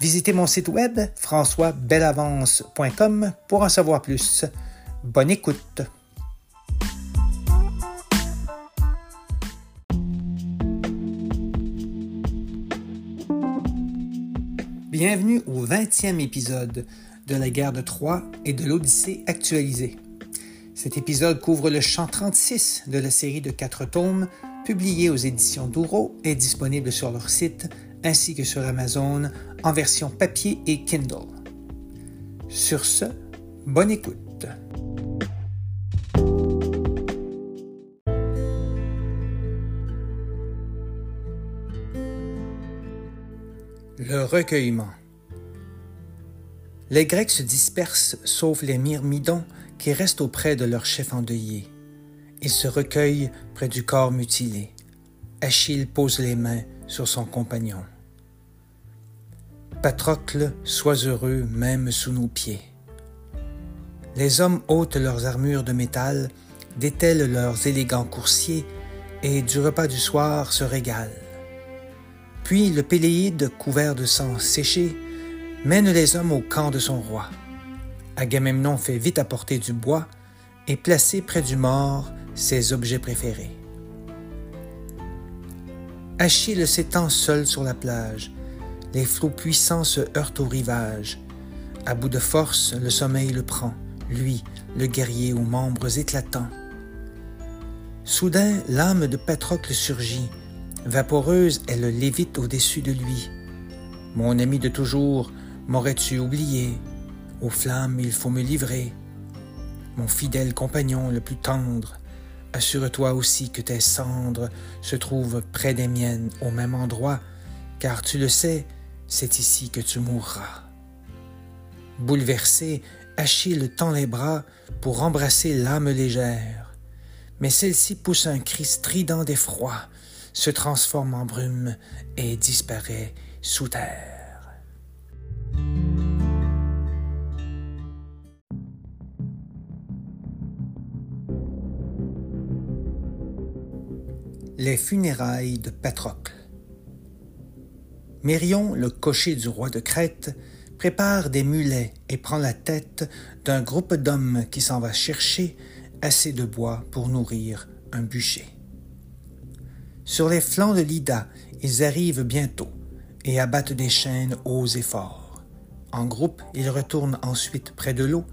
Visitez mon site web françoisbelavance.com pour en savoir plus. Bonne écoute. Bienvenue au 20e épisode de la guerre de Troie et de l'Odyssée actualisée. Cet épisode couvre le chant 36 de la série de quatre tomes publiés aux éditions Douro et disponible sur leur site ainsi que sur Amazon en version papier et Kindle. Sur ce, bonne écoute. Le recueillement. Les Grecs se dispersent sauf les myrmidons qui restent auprès de leur chef endeuillé. Ils se recueillent près du corps mutilé. Achille pose les mains sur son compagnon. Patrocle, sois heureux même sous nos pieds. Les hommes ôtent leurs armures de métal, détellent leurs élégants coursiers, et du repas du soir se régalent. Puis le Péléide, couvert de sang séché, mène les hommes au camp de son roi. Agamemnon fait vite apporter du bois et placer près du mort ses objets préférés. Achille s'étend seul sur la plage, les flots puissants se heurtent au rivage. À bout de force, le sommeil le prend, lui, le guerrier aux membres éclatants. Soudain, l'âme de Patrocle surgit. Vaporeuse, elle lévite au-dessus de lui. Mon ami de toujours, m'aurais-tu oublié? Aux flammes, il faut me livrer. Mon fidèle compagnon le plus tendre, assure-toi aussi que tes cendres se trouvent près des miennes au même endroit, car tu le sais, c'est ici que tu mourras. Bouleversé, Achille tend les bras pour embrasser l'âme légère, mais celle-ci pousse un cri strident d'effroi, se transforme en brume et disparaît sous terre. Les funérailles de Patrocle. Mérion, le cocher du roi de Crète, prépare des mulets et prend la tête d'un groupe d'hommes qui s'en va chercher assez de bois pour nourrir un bûcher. Sur les flancs de l'Ida, ils arrivent bientôt et abattent des chaînes hauts et forts. En groupe, ils retournent ensuite près de l'eau,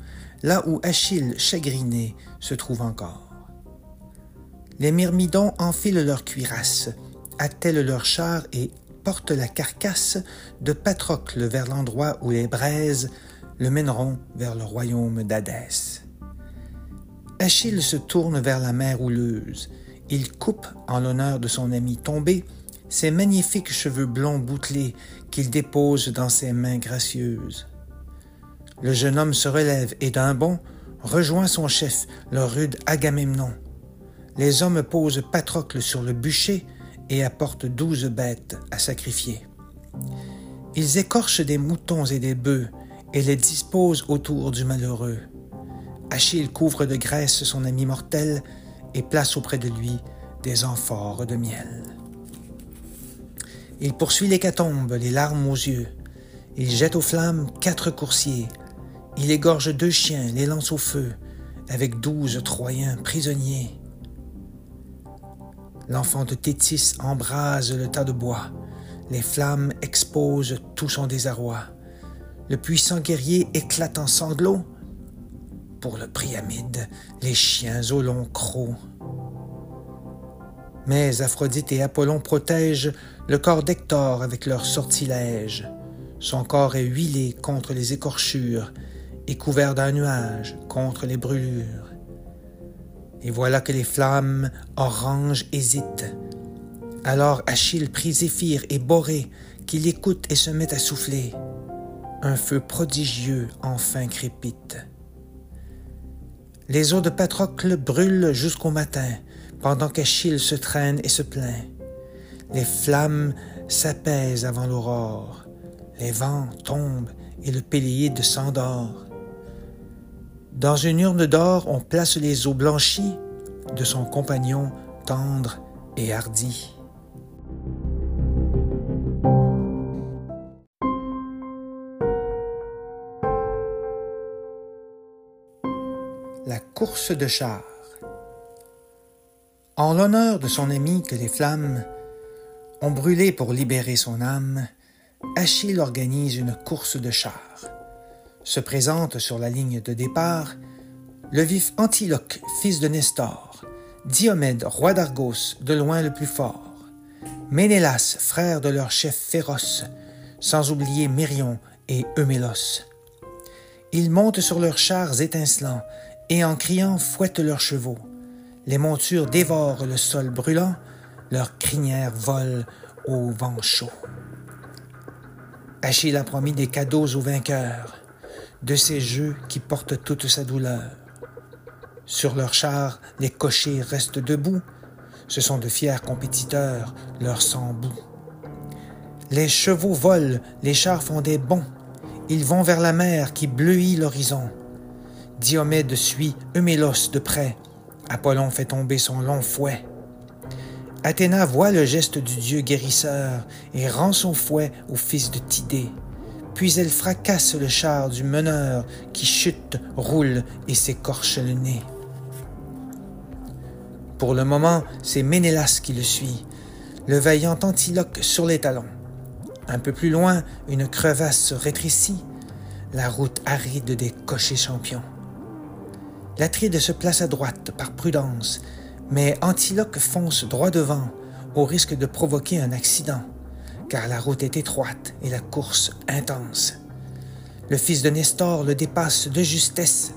là où Achille, chagriné, se trouve encore. Les myrmidons enfilent leurs cuirasses, attellent leurs chars et porte la carcasse de Patrocle vers l'endroit où les braises le mèneront vers le royaume d'Hadès. Achille se tourne vers la mer houleuse. Il coupe, en l'honneur de son ami tombé, ses magnifiques cheveux blonds bouclés qu'il dépose dans ses mains gracieuses. Le jeune homme se relève et d'un bond rejoint son chef, le rude Agamemnon. Les hommes posent Patrocle sur le bûcher et apportent douze bêtes à sacrifier. Ils écorchent des moutons et des bœufs et les disposent autour du malheureux. Achille couvre de graisse son ami mortel et place auprès de lui des amphores de miel. Il poursuit l'hécatombe, les larmes aux yeux. Il jette aux flammes quatre coursiers. Il égorge deux chiens, les lance au feu, avec douze Troyens prisonniers. L'enfant de Tétis embrase le tas de bois. Les flammes exposent tout son désarroi. Le puissant guerrier éclate en sanglots. Pour le Priamide, les chiens au long croc. Mais Aphrodite et Apollon protègent le corps d'Hector avec leur sortilège. Son corps est huilé contre les écorchures et couvert d'un nuage contre les brûlures. Et voilà que les flammes oranges hésitent. Alors Achille prie Zéphyr et Borée, qui l'écoutent et se met à souffler. Un feu prodigieux enfin crépite. Les eaux de Patrocle brûlent jusqu'au matin, pendant qu'Achille se traîne et se plaint. Les flammes s'apaisent avant l'aurore, les vents tombent et le Péléide s'endort. Dans une urne d'or, on place les eaux blanchies de son compagnon tendre et hardi. La course de chars. En l'honneur de son ami que les flammes ont brûlé pour libérer son âme, Achille organise une course de chars. Se présente sur la ligne de départ le vif Antiloque, fils de Nestor, Diomède, roi d'Argos, de loin le plus fort, Ménélas, frère de leur chef féroce, sans oublier Mérion et Eumélos. Ils montent sur leurs chars étincelants et en criant fouettent leurs chevaux. Les montures dévorent le sol brûlant, leurs crinières volent au vent chaud. Achille a promis des cadeaux aux vainqueurs, de ces jeux qui portent toute sa douleur. Sur leurs chars, les cochers restent debout, ce sont de fiers compétiteurs, leur sang bout. Les chevaux volent, les chars font des bonds, ils vont vers la mer qui bleuit l'horizon. Diomède suit Eumélos de près, Apollon fait tomber son long fouet. Athéna voit le geste du dieu guérisseur et rend son fouet au fils de Tidée. Puis elle fracasse le char du meneur qui chute, roule et s'écorche le nez. Pour le moment, c'est Ménélas qui le suit, le vaillant Antiloque sur les talons. Un peu plus loin, une crevasse se rétrécit, la route aride des cochers champions. L'Atride se place à droite par prudence, mais Antiloque fonce droit devant, au risque de provoquer un accident, car la route est étroite et la course intense. Le fils de Nestor le dépasse de justesse,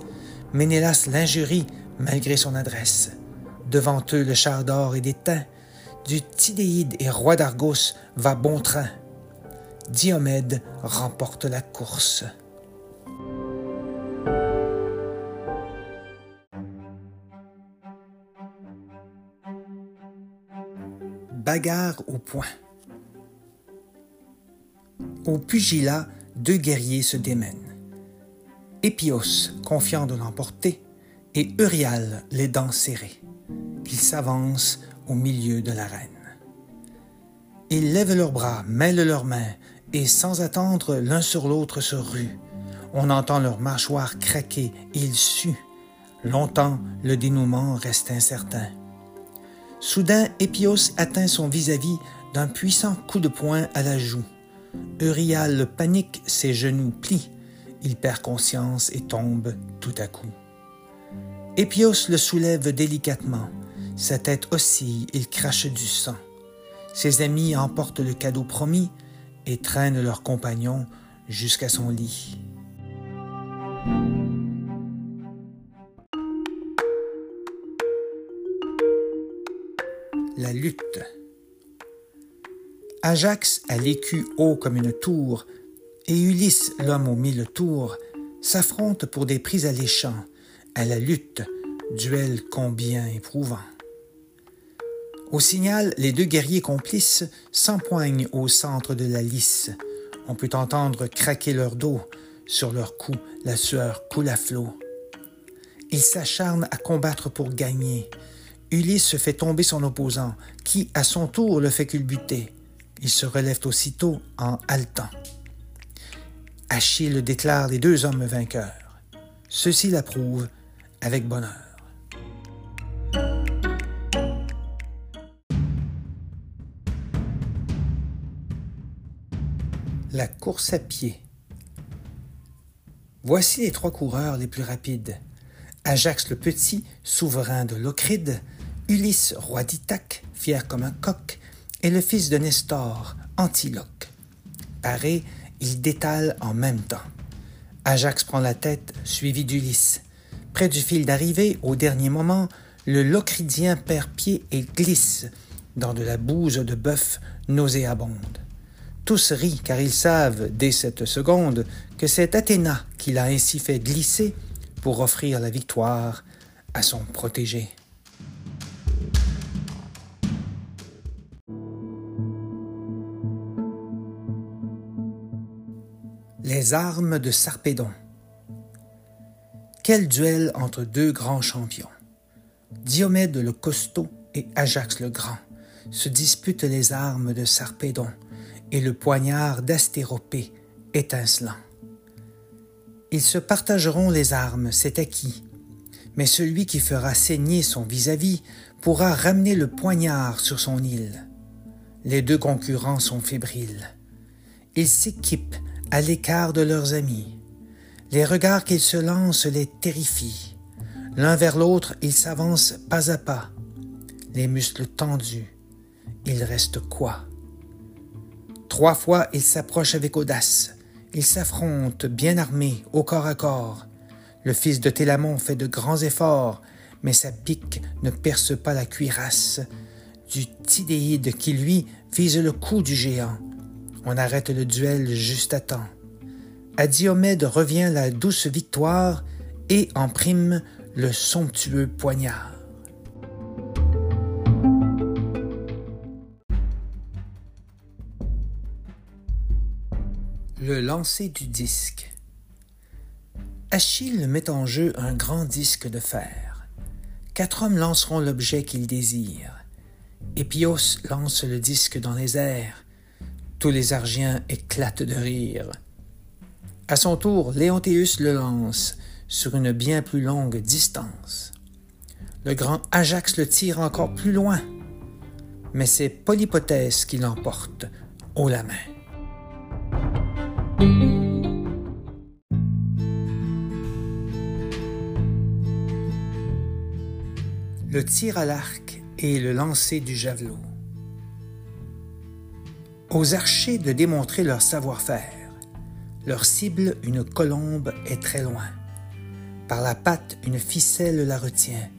Ménélas l'injurie malgré son adresse. Devant eux, le char d'or et d'étain, du Tidéide et roi d'Argos va bon train. Diomède remporte la course. bagarre au poing. Au pugilat, deux guerriers se démènent. Épios, confiant de l'emporter, et Euryal, les dents serrées. Ils s'avancent au milieu de l'arène. Ils lèvent leurs bras, mêlent leurs mains, et sans attendre, l'un sur l'autre se ruent. On entend leurs mâchoires craquer, ils suent. Longtemps, le dénouement reste incertain. Soudain, Épios atteint son vis-à-vis d'un puissant coup de poing à la joue. Euryal panique, ses genoux plient. Il perd conscience et tombe tout à coup. Épios le soulève délicatement. Sa tête oscille, il crache du sang. Ses amis emportent le cadeau promis et traînent leur compagnon jusqu'à son lit. la lutte. Ajax a l'écu haut comme une tour, et Ulysse, l'homme aux mille tours, s'affrontent pour des prix alléchants, à la lutte, duel combien éprouvant. Au signal, les deux guerriers complices s'empoignent au centre de la lice. On peut entendre craquer leur dos, sur leur cou la sueur coule à flot. Ils s'acharnent à combattre pour gagner, Ulysse fait tomber son opposant, qui, à son tour, le fait culbuter. Il se relève aussitôt en haletant. Achille déclare les deux hommes vainqueurs. Ceux-ci l'approuvent avec bonheur. La course à pied. Voici les trois coureurs les plus rapides. Ajax le Petit, souverain de Locride, Ulysse, roi d'Ithaque, fier comme un coq, est le fils de Nestor, Antiloque. Paré, il détale en même temps. Ajax prend la tête, suivi d'Ulysse. Près du fil d'arrivée, au dernier moment, le Locridien perd pied et glisse dans de la bouse de bœuf nauséabonde. Tous rient car ils savent, dès cette seconde, que c'est Athéna qui l'a ainsi fait glisser pour offrir la victoire à son protégé. Les armes de Sarpédon. Quel duel entre deux grands champions. Diomède le costaud et Ajax le grand se disputent les armes de Sarpédon et le poignard d'Astéropée étincelant. Ils se partageront les armes, c'est acquis, mais celui qui fera saigner son vis-à-vis pourra ramener le poignard sur son île. Les deux concurrents sont fébriles. Ils s'équipent à l'écart de leurs amis. Les regards qu'ils se lancent les terrifient. L'un vers l'autre, ils s'avancent pas à pas, les muscles tendus. Il reste quoi? Trois fois, ils s'approchent avec audace. Ils s'affrontent, bien armés, au corps à corps. Le fils de Télamon fait de grands efforts, mais sa pique ne perce pas la cuirasse du Tidéide qui, lui, vise le cou du géant. On arrête le duel juste à temps. À Diomède revient la douce victoire et en prime le somptueux poignard. Le lancer du disque. Achille met en jeu un grand disque de fer. Quatre hommes lanceront l'objet qu'ils désirent. Épios lance le disque dans les airs. Tous les Argiens éclatent de rire. À son tour, Léontéus le lance sur une bien plus longue distance. Le grand Ajax le tire encore plus loin, mais c'est Polypothèse qui l'emporte haut la main. Le tir à l'arc et le lancer du javelot. Aux archers de démontrer leur savoir-faire. Leur cible, une colombe, est très loin. Par la patte, une ficelle la retient.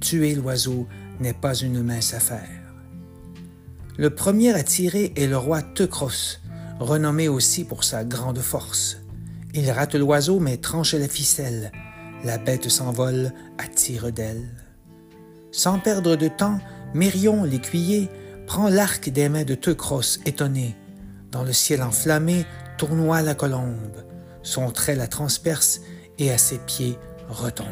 Tuer l'oiseau n'est pas une mince affaire. Le premier à tirer est le roi Teucros, renommé aussi pour sa grande force. Il rate l'oiseau mais tranche la ficelle. La bête s'envole à tire. Sans perdre de temps, Mérion, l'écuyer, prend l'arc des mains de Teucros étonné. Dans le ciel enflammé tournoie la colombe. Son trait la transperce et à ses pieds retombe.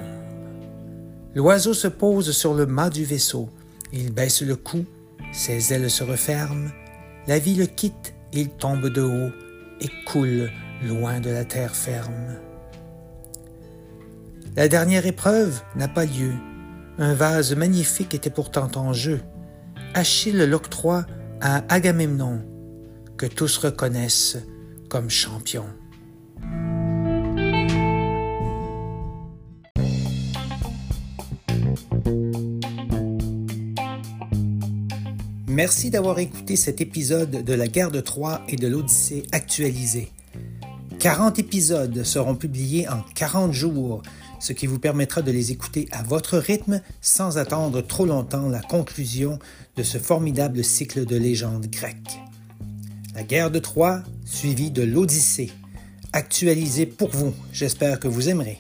L'oiseau se pose sur le mât du vaisseau. Il baisse le cou, ses ailes se referment. La vie le quitte il tombe de haut et coule loin de la terre ferme. La dernière épreuve n'a pas lieu. Un vase magnifique était pourtant en jeu. Achille l'octroie à Agamemnon, que tous reconnaissent comme champion. Merci d'avoir écouté cet épisode de la guerre de Troie et de l'Odyssée actualisée. 40 épisodes seront publiés en 40 jours, ce qui vous permettra de les écouter à votre rythme sans attendre trop longtemps la conclusion de ce formidable cycle de légendes grecques. La guerre de Troie, suivie de l'Odyssée, actualisée pour vous. J'espère que vous aimerez.